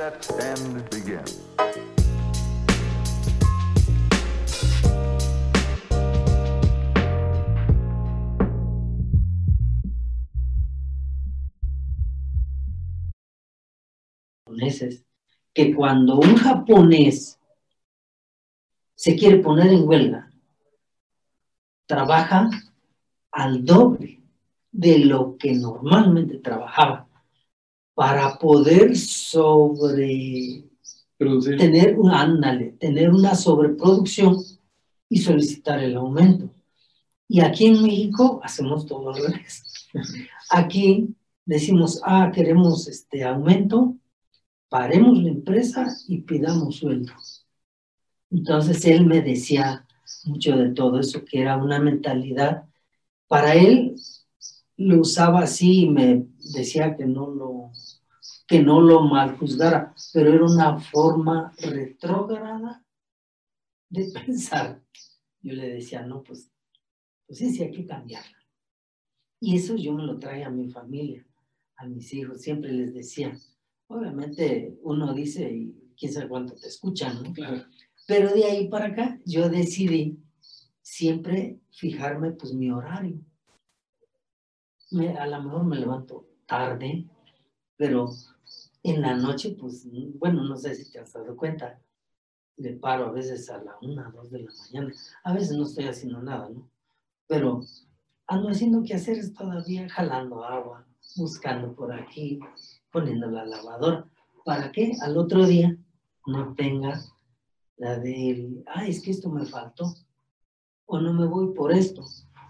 set and begin. que cuando un japonés se quiere poner en huelga, trabaja al doble de lo que normalmente trabajaba para poder sobre Producir. tener un ándale, tener una sobreproducción y solicitar el aumento. Y aquí en México hacemos todo al revés. Aquí decimos, ah, queremos este aumento, paremos la empresa y pidamos sueldo. Entonces él me decía mucho de todo eso, que era una mentalidad. Para él lo usaba así y me decía que no lo, que no lo mal juzgara, pero era una forma retrógrada de pensar. Yo le decía, no, pues, pues sí, sí hay que cambiarla. Y eso yo me lo traía a mi familia, a mis hijos, siempre les decía, obviamente uno dice y quién sabe cuánto te escuchan, ¿no? Claro. Pero de ahí para acá yo decidí siempre fijarme pues mi horario. Me- a lo mejor me levanto tarde, pero en la noche pues, bueno, no sé si te has dado cuenta, le paro a veces a la una, dos de la mañana. A veces no estoy haciendo nada, ¿no? Pero ando haciendo quehaceres todavía, jalando agua, buscando por aquí, poniendo la lavadora. ¿Para que Al otro día no tenga la del, ay, es que esto me faltó, o no me voy por esto.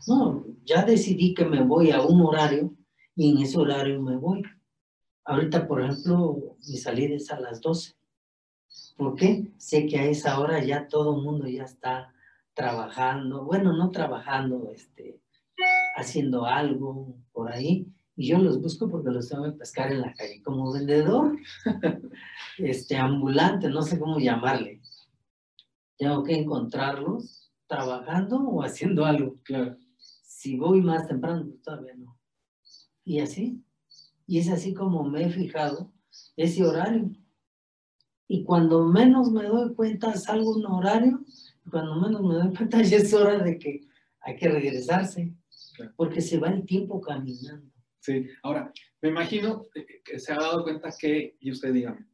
No, ya decidí que me voy a un horario y en ese horario me voy. Ahorita, por ejemplo, mi salida es a las 12. ¿Por qué? Sé que a esa hora ya todo el mundo ya está trabajando, bueno, no trabajando, este, haciendo algo por ahí, y yo los busco porque los tengo que pescar en la calle, como vendedor, este, ambulante, no sé cómo llamarle. Tengo que encontrarlos trabajando o haciendo algo. Claro. Si voy más temprano, pues todavía no. Y así. Y es así como me he fijado ese horario. Y cuando menos me doy cuenta, salgo un horario. Y cuando menos me doy cuenta, ya es hora de que hay que regresarse. Claro. Porque se va el tiempo caminando. Sí, ahora, me imagino que- se ha dado cuenta que, y usted dígame,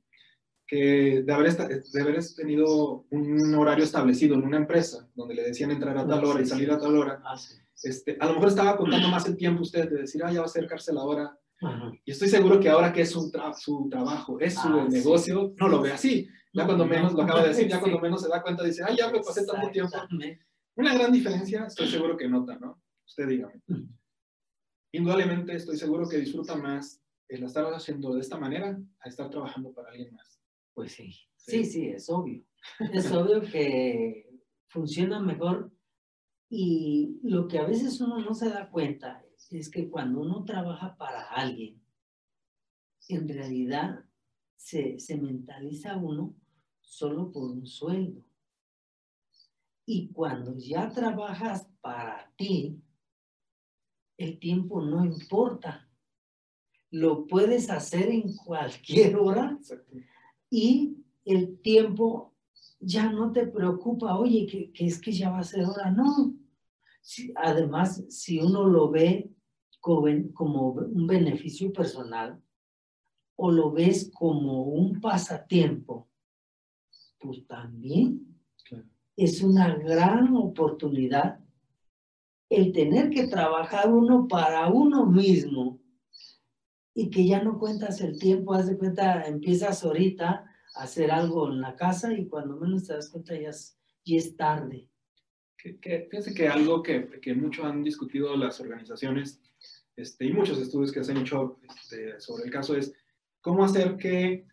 que de haber, de haber tenido un horario establecido en una empresa, donde le decían entrar a tal hora y salir a tal hora, Ah, sí. Este, a lo mejor estaba contando más el tiempo usted de decir, ah, ya va a acercarse la hora, Ajá. y estoy seguro que ahora que es su, tra- su trabajo, es su Ah, sí. negocio, no lo ve así. Ya cuando no. menos, lo acaba de decir, ya Sí. cuando menos se da cuenta, dice, ah, ya me pasé tanto tiempo. Una gran diferencia, estoy seguro que nota, ¿no? Usted dígame. Indudablemente estoy seguro que disfruta más el estar haciendo de esta manera a estar trabajando para alguien más. Pues sí, Sí. sí, sí, es obvio. Es obvio que funciona mejor y lo que a veces uno no se da cuenta es que cuando uno trabaja para alguien, en realidad se, se mentaliza uno solo por un sueldo. Y cuando ya trabajas para ti, el tiempo no importa. Lo puedes hacer en cualquier hora y el tiempo ya no te preocupa, oye, que, que es que ya va a ser hora, no. Si- además, si uno lo ve como, como un beneficio personal o lo ves como un pasatiempo, pues también Claro. es una gran oportunidad el tener que trabajar uno para uno mismo y que ya no cuentas el tiempo, haz de cuenta, empiezas ahorita hacer algo en la casa y cuando menos te das cuenta ya es, tarde. Que, que, fíjense que algo que, que mucho han discutido las organizaciones este, y muchos estudios que se han hecho este, sobre el caso es cómo hacer que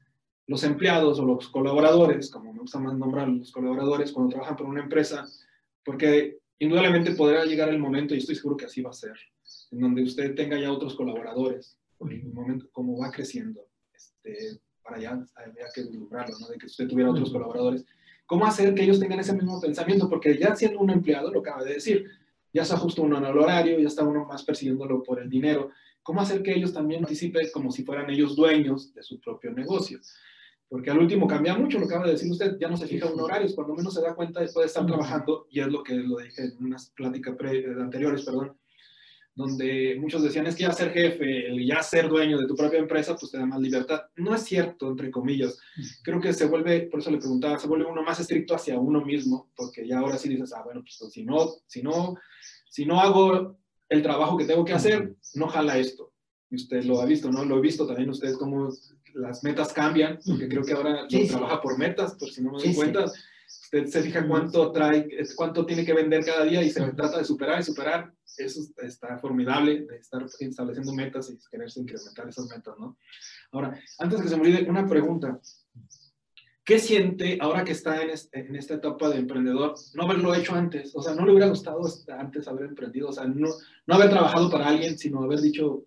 los empleados o los colaboradores, como me gusta más nombrar los colaboradores cuando trabajan por una empresa, porque indudablemente podrá llegar el momento, y estoy seguro que así va a ser, en donde usted tenga ya otros colaboradores, en el momento como va creciendo, este, para ya había que vislumbrarlo, ¿no? de que usted tuviera otros colaboradores. ¿Cómo hacer que ellos tengan ese mismo pensamiento? Porque ya siendo un empleado, lo acaba de decir, ya se ajusta uno al horario, ya está uno más persiguiéndolo por el dinero. ¿Cómo hacer que ellos también participen como si fueran ellos dueños de su propio negocio? Porque al último cambia mucho, lo que acaba de decir usted, ya no se fija un horario, cuando menos se da cuenta después de estar trabajando, y es lo que lo dije en unas pláticas anteriores, perdón, donde muchos decían es que ya ser jefe, ya ser dueño de tu propia empresa, pues te da más libertad. No es cierto, entre comillas. Creo que se vuelve, por eso le preguntaba, se vuelve uno más estricto hacia uno mismo, porque ya ahora sí dices, ah, bueno, pues si no, si no, si no hago el trabajo que tengo que hacer, no jala esto. Y usted lo ha visto, ¿no? Lo he visto también ustedes cómo las metas cambian, porque creo que ahora trabaja por metas, por si no me doy cuenta. Usted se fija cuánto trae, cuánto tiene que vender cada día y se trata de superar y superar eso está formidable, de estar estableciendo metas y quererse incrementar esas metas, ¿no? Ahora, antes que se me olvide, una pregunta. ¿Qué siente ahora que está en, en, esta etapa de emprendedor no haberlo hecho antes? O sea, ¿no le hubiera gustado antes haber emprendido? O sea, no, no haber trabajado para alguien, sino haber dicho,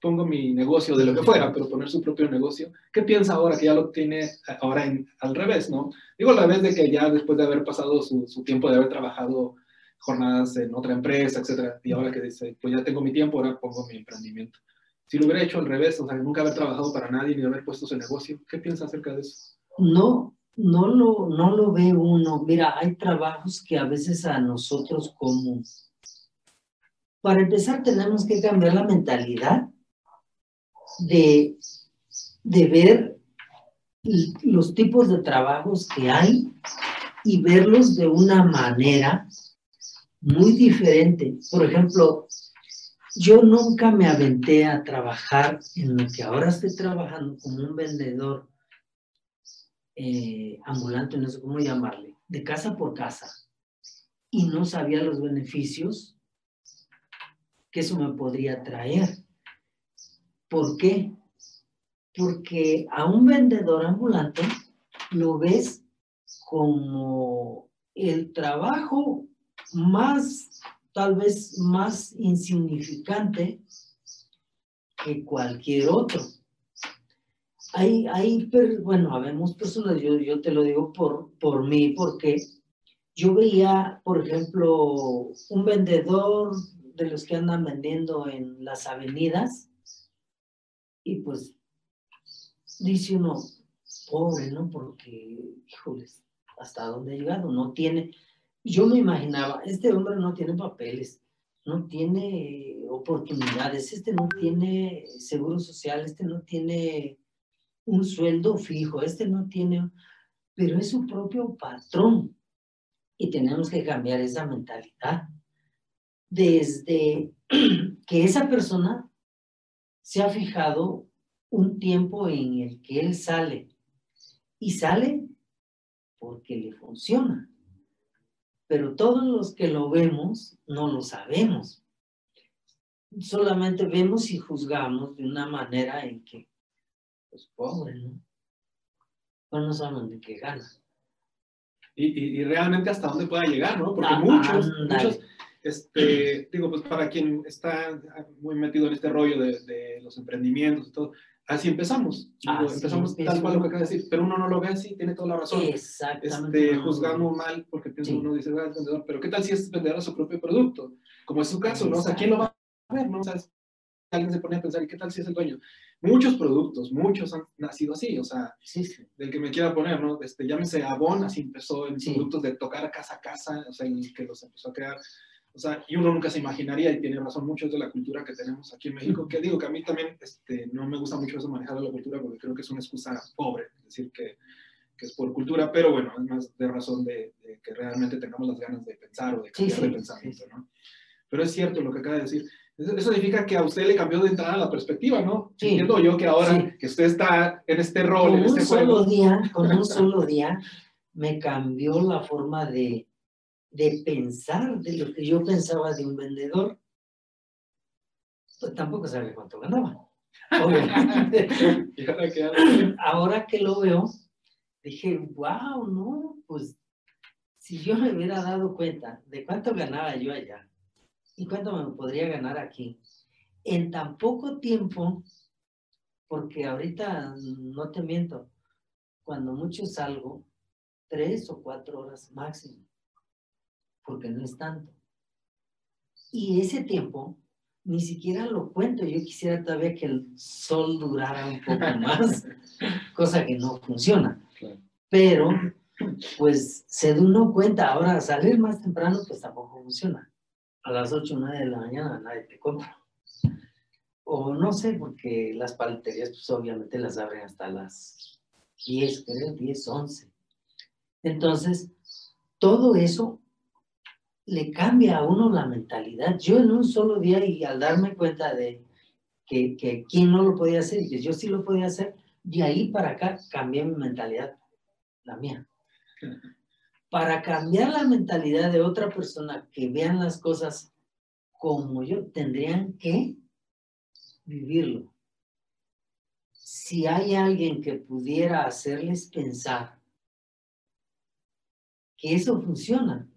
pongo mi negocio de lo que fuera, pero poner su propio negocio. ¿Qué piensa ahora que ya lo tiene ahora en, al revés, no? Digo al revés de que ya después de haber pasado su, su tiempo de haber trabajado jornadas en otra empresa, etcétera. Y ahora que dice, pues ya tengo mi tiempo, ahora pongo mi emprendimiento. Si lo hubiera hecho al revés, o sea, nunca haber trabajado para nadie ni haber puesto su negocio, ¿qué piensa acerca de eso? No, no lo, no lo ve uno. Mira, hay trabajos que a veces a nosotros como... Para empezar, tenemos que cambiar la mentalidad de, de ver los tipos de trabajos que hay y verlos de una manera muy diferente. Por ejemplo, yo nunca me aventé a trabajar en lo que ahora estoy trabajando como un vendedor eh, ambulante, no sé cómo llamarle, de casa por casa. Y no sabía los beneficios que eso me podría traer. ¿Por qué? Porque a un vendedor ambulante lo ves como el trabajo más, tal vez más insignificante que cualquier otro. Hay, hay bueno, habemos personas, yo, yo te lo digo por, por mí, porque yo veía, por ejemplo, un vendedor de los que andan vendiendo en las avenidas y pues dice uno, pobre, ¿no? Porque, híjoles, ¿hasta dónde ha llegado? No tiene, yo me imaginaba, este hombre no tiene papeles, no tiene oportunidades, este no tiene seguro social, este no tiene un sueldo fijo, este no tiene, pero es su propio patrón. Y tenemos que cambiar esa mentalidad. Desde que esa persona se ha fijado un tiempo en el que él sale y sale porque le funciona pero todos los que lo vemos no lo sabemos. Solamente vemos y juzgamos de una manera en que, pues pobre, ¿no? Pues no saben de qué gana. Y, y, realmente hasta dónde pueda llegar, ¿no? Porque muchos, muchos, este, digo, pues para quien está muy metido en este rollo de, de los emprendimientos y todo, así empezamos. empezamos tal cual lo que acaba de decir, pero uno no lo ve así, tiene toda la razón. Exactamente. Este, juzgamos mal porque piensa uno dice, ah, es vendedor, pero ¿qué tal si es vendedor a su propio producto? Como es su caso, ¿no? O sea, ¿quién lo va a ver, no? O sea, alguien se pone a pensar, ¿y qué tal si es el dueño? Muchos productos, muchos han nacido así, o sea, del que me quiera poner, ¿no? Este, llámese Avon, así empezó en productos de tocar casa a casa, o sea, y que los empezó a crear o sea, y uno nunca se imaginaría, y tiene razón mucho de la cultura que tenemos aquí en México, que digo que a mí también este, no me gusta mucho eso manejar la cultura porque creo que es una excusa pobre, es decir, que, que es por cultura, pero bueno, es más de razón de, que realmente tengamos las ganas de pensar o de cambiar de pensamiento, ¿no? Pero es cierto lo que acaba de decir. Eso significa que a usted le cambió de entrada la perspectiva, ¿no? Sí. Entiendo yo que ahora que usted está en este rol, con en este un solo día, con un solo día, me cambió la forma de, de pensar de lo que yo pensaba de un vendedor, pues tampoco sabía cuánto ganaba. Obviamente. ahora, que, lo veo, dije, wow, no, pues si yo me hubiera dado cuenta de cuánto ganaba yo allá y cuánto me podría ganar aquí, en tan poco tiempo, porque ahorita no te miento, cuando mucho salgo, tres o cuatro horas máximo porque no es tanto. Y ese tiempo ni siquiera lo cuento. Yo quisiera todavía que el sol durara un poco más, cosa que no funciona. Pero, pues, se uno cuenta. Ahora, salir más temprano, pues tampoco funciona. A las 8 o 9 de la mañana nadie te compra. O no sé, porque las paleterías, pues obviamente las abren hasta las 10, creo, 10, 11. Entonces, todo eso le cambia a uno la mentalidad. Yo en un solo día y al darme cuenta de que, que quien no lo podía hacer que yo sí lo podía hacer, de ahí para acá cambié mi mentalidad, la mía. Para cambiar la mentalidad de otra persona que vean las cosas como yo, tendrían que vivirlo. Si hay alguien que pudiera hacerles pensar que eso funciona,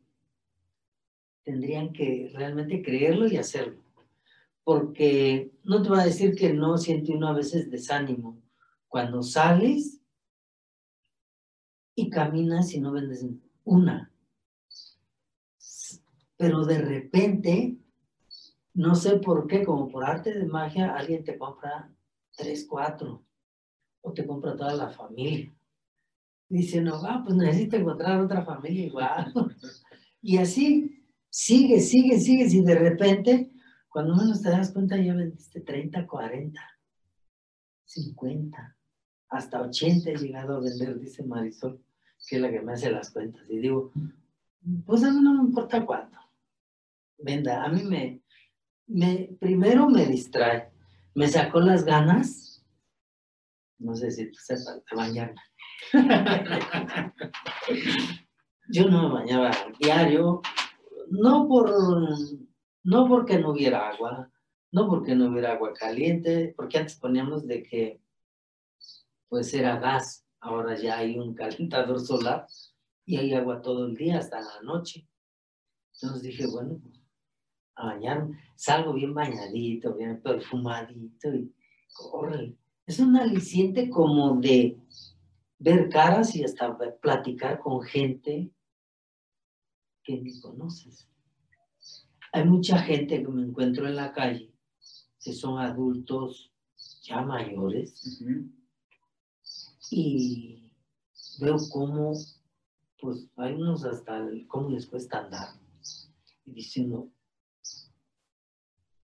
tendrían que realmente creerlo y hacerlo. Porque no te va a decir que no siente uno a veces desánimo. Cuando sales y caminas y no vendes una. Pero de repente, no sé por qué, como por arte de magia, alguien te compra tres, cuatro. O te compra toda la familia. Dice, no, ah, pues necesito encontrar otra familia igual. y así, sigue, sigue, sigue, y de repente, cuando menos te das cuenta, ya vendiste 30, 40, 50, hasta 80 he llegado a vender, dice Marisol, que es la que me hace las cuentas. Y digo, pues a mí no me importa cuánto. Venda, a mí me, me, primero me distrae, me sacó las ganas, no sé si tú sepas, de bañarme. Yo no me bañaba diario, no, por, no porque no hubiera agua, no porque no hubiera agua caliente, porque antes poníamos de que pues era gas, ahora ya hay un calentador solar y hay agua todo el día hasta la noche. Entonces dije, bueno, pues, a bañarme, salgo bien bañadito, bien perfumadito y corre. Es un aliciente como de ver caras y hasta platicar con gente que ni conoces. Hay mucha gente que me encuentro en la calle que son adultos ya mayores y veo cómo, pues hay unos hasta cómo les cuesta andar y diciendo,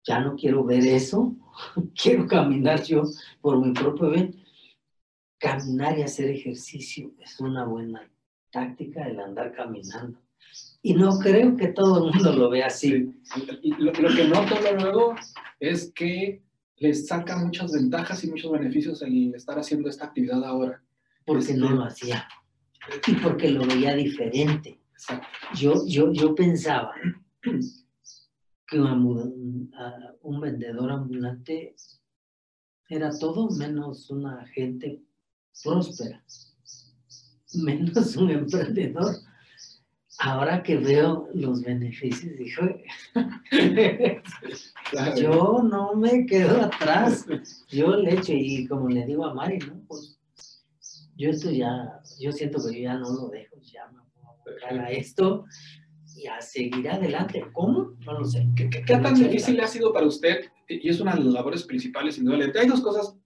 ya no quiero ver eso, quiero caminar yo por mi propio bien. Caminar y hacer ejercicio es una buena táctica el andar caminando. Y no creo que todo el mundo lo vea así. Lo, que noto luego es que les saca muchas ventajas y muchos beneficios el estar haciendo esta actividad ahora. Porque no este, lo hacía. Y porque lo veía diferente. Yo, yo, yo pensaba que un, un vendedor ambulante era todo menos una gente próspera, menos un emprendedor ahora que veo los beneficios, dijo, yo no me quedo atrás, yo le echo y como le digo a Mari, ¿no? Pues yo esto ya, yo siento que yo ya no lo dejo, ya me voy a esto y a seguir adelante. ¿Cómo? No lo sé. ¿Qué, tan difícil ha sido para usted? Y es una de las labores principales, indudablemente. Hay dos cosas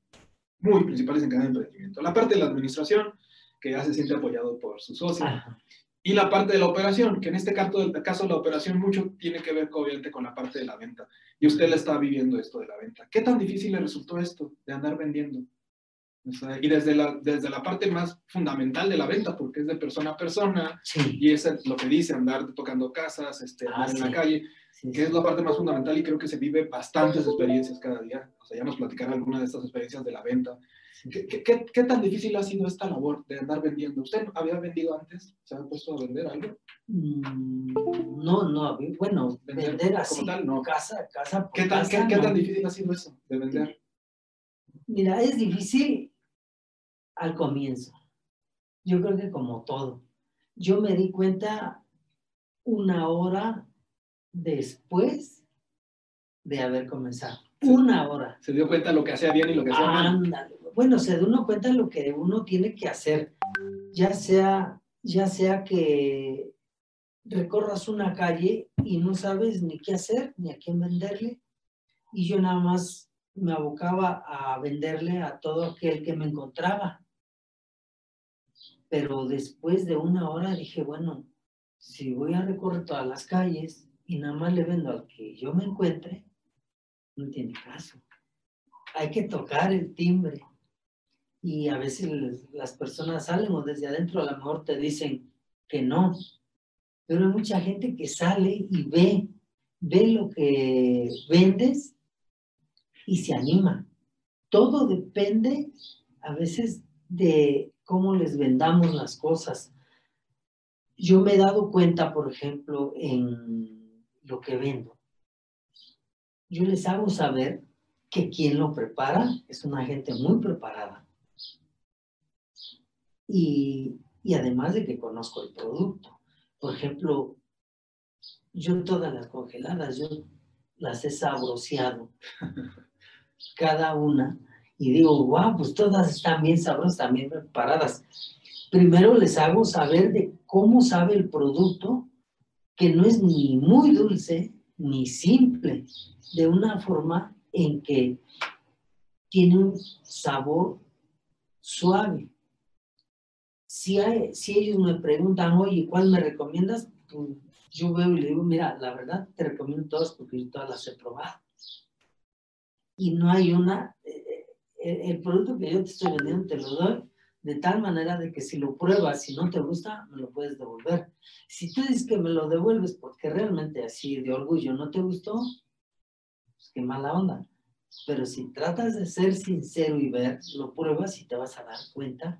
muy principales en cada emprendimiento. La parte de la administración, que ya se siente apoyado por sus socios y la parte de la operación, que en este caso, el caso de la operación mucho tiene que ver obviamente con la parte de la venta. Y usted le está viviendo esto de la venta. ¿Qué tan difícil le resultó esto de andar vendiendo? y desde la, desde la parte más fundamental de la venta, porque es de persona a persona, y es lo que dice, andar tocando casas, este, ah, andar en la calle, que es la parte más fundamental y creo que se vive bastantes experiencias cada día. O sea, ya nos platicará alguna de estas experiencias de la venta. ¿Qué, qué, qué, tan difícil ha sido esta labor de andar vendiendo? ¿Usted había vendido antes? ¿Se ha puesto a vender algo? Mm, no, no, bueno, vender, así, tal, no. casa, casa ¿Qué tan, ¿qué, tan difícil ha sido eso de vender? Mira, es difícil al comienzo. Yo creo que como todo. Yo me di cuenta una hora después de haber comenzado. Una hora. Se dio cuenta lo que hacía bien y lo que hacía mal. Bueno, se da uno cuenta lo que uno tiene que hacer. Ya sea, ya sea que recorras una calle y no sabes ni qué hacer, ni a quién venderle, y yo nada más me abocaba a venderle a todo aquel que me encontraba. Pero después de una hora dije, bueno, si voy a recorrer todas las calles y nada más le vendo al que yo me encuentre, no tiene caso. Hay que tocar el timbre. Y a veces las personas salen o desde adentro a lo mejor te dicen que no. Pero hay mucha gente que sale y ve, ve lo que vendes y se anima. Todo depende a veces de cómo les vendamos las cosas. Yo me he dado cuenta, por ejemplo, en lo que vendo. Yo les hago saber que quien lo prepara es una gente muy preparada. Y, y además de que conozco el producto. Por ejemplo, yo todas las congeladas, yo las he sabroseado, cada una, y digo, wow, pues todas están bien sabrosas, también preparadas. Primero les hago saber de cómo sabe el producto, que no es ni muy dulce ni simple, de una forma en que tiene un sabor suave. Si, hay, si ellos me preguntan, oye, ¿cuál me recomiendas? Pues yo veo y le digo, mira, la verdad te recomiendo todas porque yo todas las he probado. Y no hay una, eh, eh, el producto que yo te estoy vendiendo te lo doy de tal manera de que si lo pruebas, si no te gusta, me lo puedes devolver. Si tú dices que me lo devuelves porque realmente así de orgullo no te gustó, pues qué mala onda. Pero si tratas de ser sincero y ver, lo pruebas y te vas a dar cuenta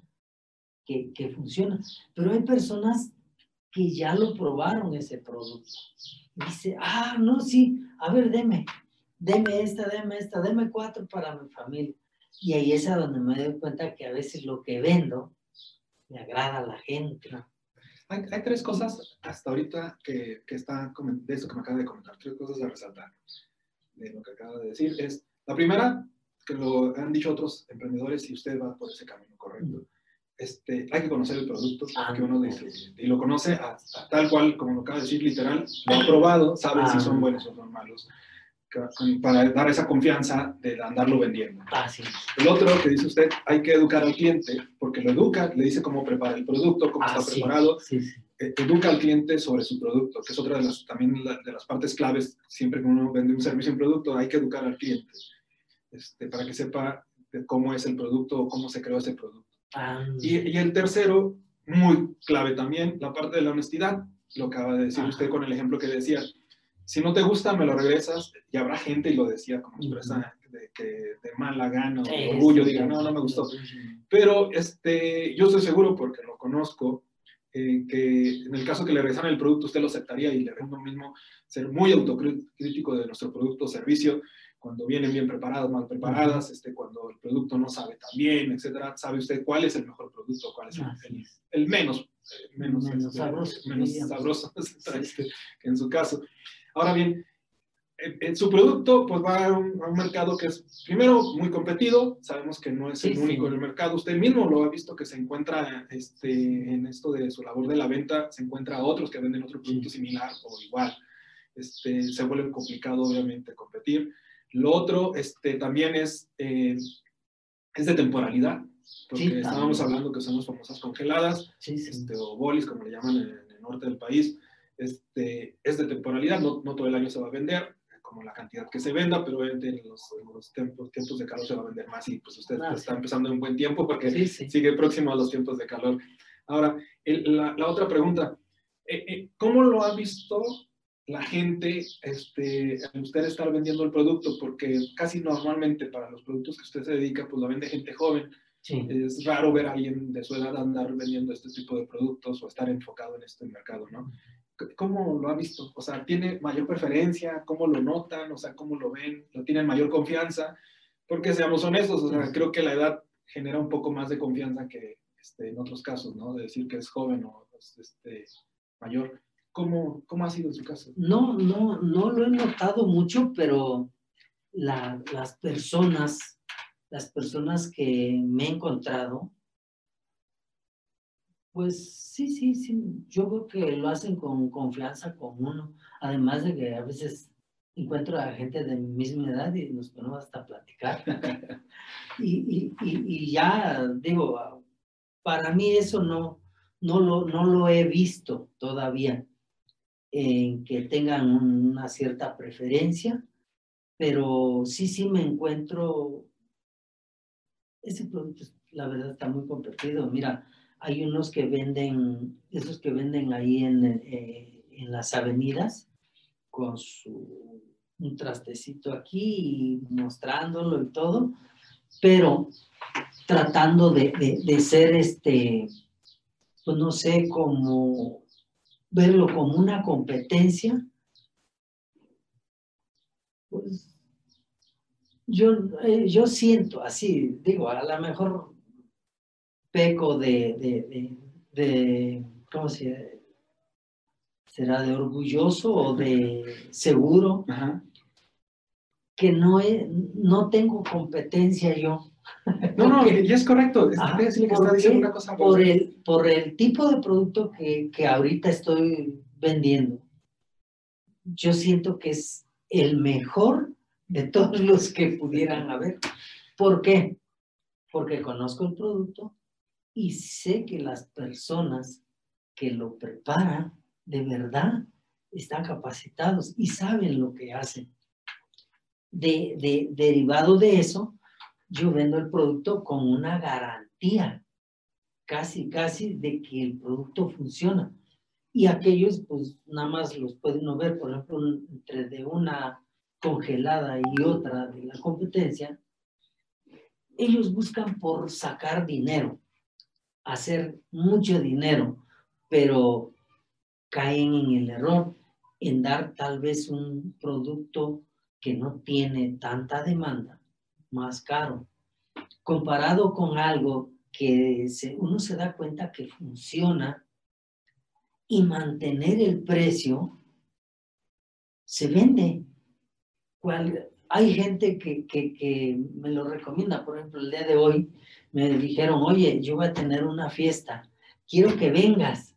que, que funciona. Pero hay personas que ya lo probaron ese producto. Y dice, ah, no, sí, a ver, deme, deme esta, deme esta, deme cuatro para mi familia. Y ahí es a donde me doy cuenta que a veces lo que vendo le agrada a la gente. Hay, hay tres cosas hasta ahorita que, que está, de esto que me acaba de comentar, tres cosas a resaltar de lo que acaba de decir. Es, la primera, que lo han dicho otros emprendedores y usted va por ese camino correcto. Este, hay que conocer el producto ah, que uno distribuye y lo conoce a, tal cual, como lo acaba de decir, literal, lo ha probado, sabe si son ah. buenos o son malos para dar esa confianza de andarlo vendiendo. El otro que dice usted, hay que educar al cliente, porque lo educa, le dice cómo prepara el producto, cómo está preparado, sí, eh, educa al cliente sobre su producto, que es otra de las, también de las partes claves, siempre que uno vende un servicio un producto, hay que educar al cliente, este, para que sepa cómo es el producto o cómo se creó ese producto. Ah. Y, y, el tercero, muy clave también, la parte de la honestidad, lo acaba de decir usted con el ejemplo que decía, si no te gusta, me lo regresas. Y habrá gente, y lo decía como expresa, de, que de mala gana de orgullo, diga, no, no me gustó. Pero este, yo estoy seguro, porque lo conozco, eh, que en el caso que le regresaran el producto, usted lo aceptaría y le lo mismo ser muy autocrítico de nuestro producto o servicio, cuando vienen bien preparados, mal preparadas, este, cuando el producto no sabe tan bien, etcétera, sabe usted cuál es el mejor producto, cuál es el, menos, eh, menos, menos, sabroso, menos sabroso este, en su caso. Ahora bien, en su producto pues va a un, mercado que es primero muy competido, sabemos que no es el único en el mercado, usted mismo lo ha visto que se encuentra este, en esto de su labor de la venta, se encuentra otros que venden otro producto similar o igual, este, se vuelve complicado obviamente competir. Lo otro este, también es, eh, es de temporalidad, porque estábamos hablando que son las famosas congeladas, este, o bolis como le llaman en el norte del país, este, es de temporalidad, no, no, todo el año se va a vender, como la cantidad que se venda, pero en los, los tiempos, tiempos, de calor se va a vender más y pues usted ah, está empezando en un buen tiempo porque sigue próximo a los tiempos de calor. Ahora, la, la, otra pregunta, eh, eh, ¿cómo lo ha visto la gente, este, usted estar vendiendo el producto? Porque casi normalmente para los productos que usted se dedica, pues lo vende gente joven. Es raro ver a alguien de su edad andar vendiendo este tipo de productos o estar enfocado en este mercado, ¿no? ¿Cómo lo ha visto? O sea, ¿tiene mayor preferencia? ¿Cómo lo notan? O sea, ¿cómo lo ven? ¿Lo tienen mayor confianza? Porque seamos honestos, o sea, creo que la edad genera un poco más de confianza que este, en otros casos, ¿no? De decir que es joven o este, mayor. ¿Cómo, ¿Cómo ha sido en su caso? No, no, no lo he notado mucho, pero las personas, las personas que me he encontrado, pues sí, sí, sí. Yo creo que lo hacen con confianza con uno. Además de que a veces encuentro a gente de mi misma edad y nos ponemos hasta a platicar. y, y, y, ya, digo, para mí eso no, no, lo, no lo he visto todavía, en que tengan una cierta preferencia, pero sí, sí me encuentro, ese producto, la verdad, está muy competido. Mira, hay unos que venden, esos que venden ahí en, eh, en las avenidas, con su un trastecito aquí y mostrándolo y todo, pero tratando de, de, ser este, pues no sé, como verlo como una competencia, pues yo, eh, yo siento así, digo, a lo mejor peco de, de, de ¿cómo se será de orgulloso o de seguro, que no, no tengo competencia yo. No, no, y es correcto. por, el, por el tipo de producto que, que ahorita estoy vendiendo, yo siento que es el mejor de todos los que pudieran haber. ¿Por qué? Porque conozco el producto y sé que las personas que lo preparan de verdad están capacitados y saben lo que hacen. De, derivado de eso, yo vendo el producto con una garantía, casi, casi, de que el producto funciona. Y aquellos, pues nada más los puede uno ver, por ejemplo, entre de una congelada y otra de la competencia, ellos buscan por sacar dinero, hacer mucho dinero, pero caen en el error en dar tal vez un producto que no tiene tanta demanda, más caro, comparado con algo que uno se da cuenta que funciona y mantener el precio se vende. Hay gente que, que me lo recomienda, por ejemplo, el día de hoy me dijeron, oye, yo voy a tener una fiesta, quiero que vengas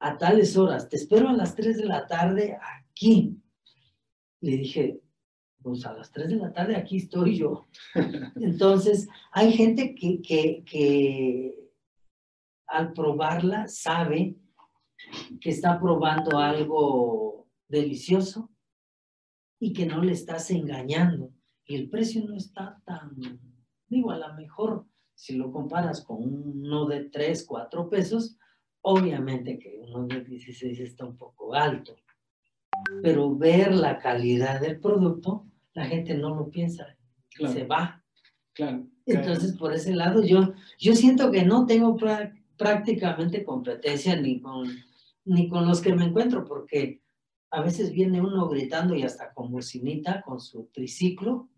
a tales horas, te espero a las 3 de la tarde aquí. Le dije, pues a las 3 de la tarde aquí estoy yo. Entonces, hay gente que, que, que al probarla sabe que está probando algo delicioso y que no le estás engañando. Y el precio no está tan, digo, a lo mejor si lo comparas con uno de 3, 4 pesos, Obviamente que uno de 16 está un poco alto, pero ver la calidad del producto, la gente no lo piensa, se va. Claro, Entonces, por ese lado, yo, yo siento que no tengo prácticamente competencia ni con, ni con los que me encuentro, porque a veces viene uno gritando y hasta con bocinita, con su triciclo,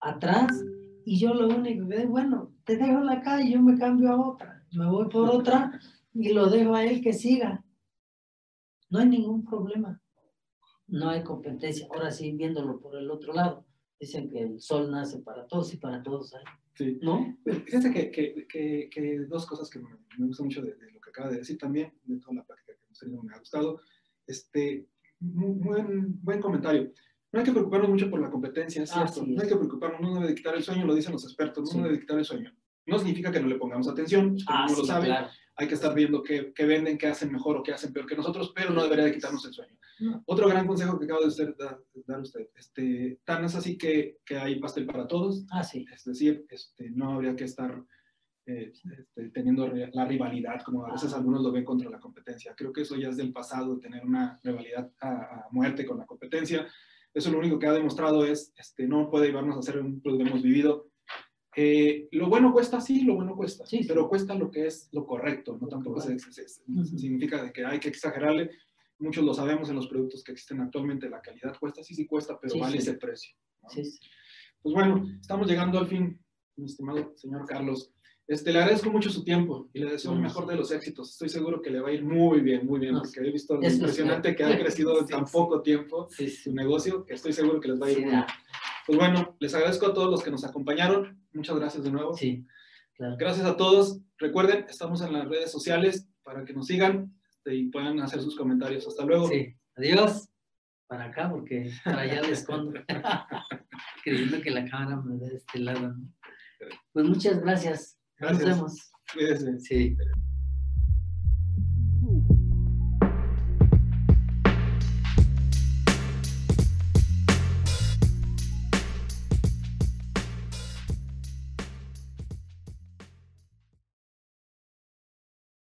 atrás, y yo lo único que digo, bueno, te dejo la calle, yo me cambio a otra me voy por otra y lo dejo a él que siga. No hay ningún problema. No hay competencia. Ahora sí, viéndolo por el otro lado, dicen que el sol nace para todos y para todos hay. Sí. ¿No? Fíjense que, que, que, dos cosas que me, me gustan mucho de, lo que acaba de decir también, de toda la práctica que hemos tenido, me ha gustado. Este, buen, buen comentario. No hay que preocuparnos mucho por la competencia, es cierto. No hay que preocuparnos, no debe quitar el sueño, lo dicen los expertos, no debe quitar el sueño. No significa que no le pongamos atención, ah, no lo saben. Hay que estar viendo qué, venden, qué hacen mejor o qué hacen peor que nosotros, pero no debería de quitarnos el sueño. Otro gran consejo que acaba de usted, dar, usted, este, tan es así que, que, hay pastel para todos. Ah, sí. Es decir, este, no habría que estar eh, este, teniendo la rivalidad, como a veces algunos lo ven contra la competencia. Creo que eso ya es del pasado, tener una rivalidad a, muerte con la competencia. Eso lo único que ha demostrado es, este, no puede llevarnos a hacer un producto que hemos vivido, eh, lo bueno cuesta, sí, lo bueno cuesta, sí, pero cuesta lo que es lo correcto, no tampoco significa de que hay que exagerarle. Muchos lo sabemos en los productos que existen actualmente, la calidad cuesta, sí, sí cuesta, pero vale ese precio. Pues bueno, estamos llegando al fin, mi estimado señor Carlos. Este, le agradezco mucho su tiempo y le deseo el mejor de los éxitos. Estoy seguro que le va a ir muy bien, muy bien, porque he visto lo impresionante que ha crecido en tan poco tiempo su negocio, que estoy seguro que les va a ir muy bien. Pues bueno, les agradezco a todos los que nos acompañaron. Muchas gracias de nuevo. Sí, claro. Gracias a todos. Recuerden, estamos en las redes sociales para que nos sigan este, y puedan hacer sus comentarios. Hasta luego. Sí, adiós. para acá porque para allá le escondo. Creyendo que la cámara me ve de este lado. ¿no? Pues muchas gracias. Gracias. Nos vemos. Cuídese. Sí.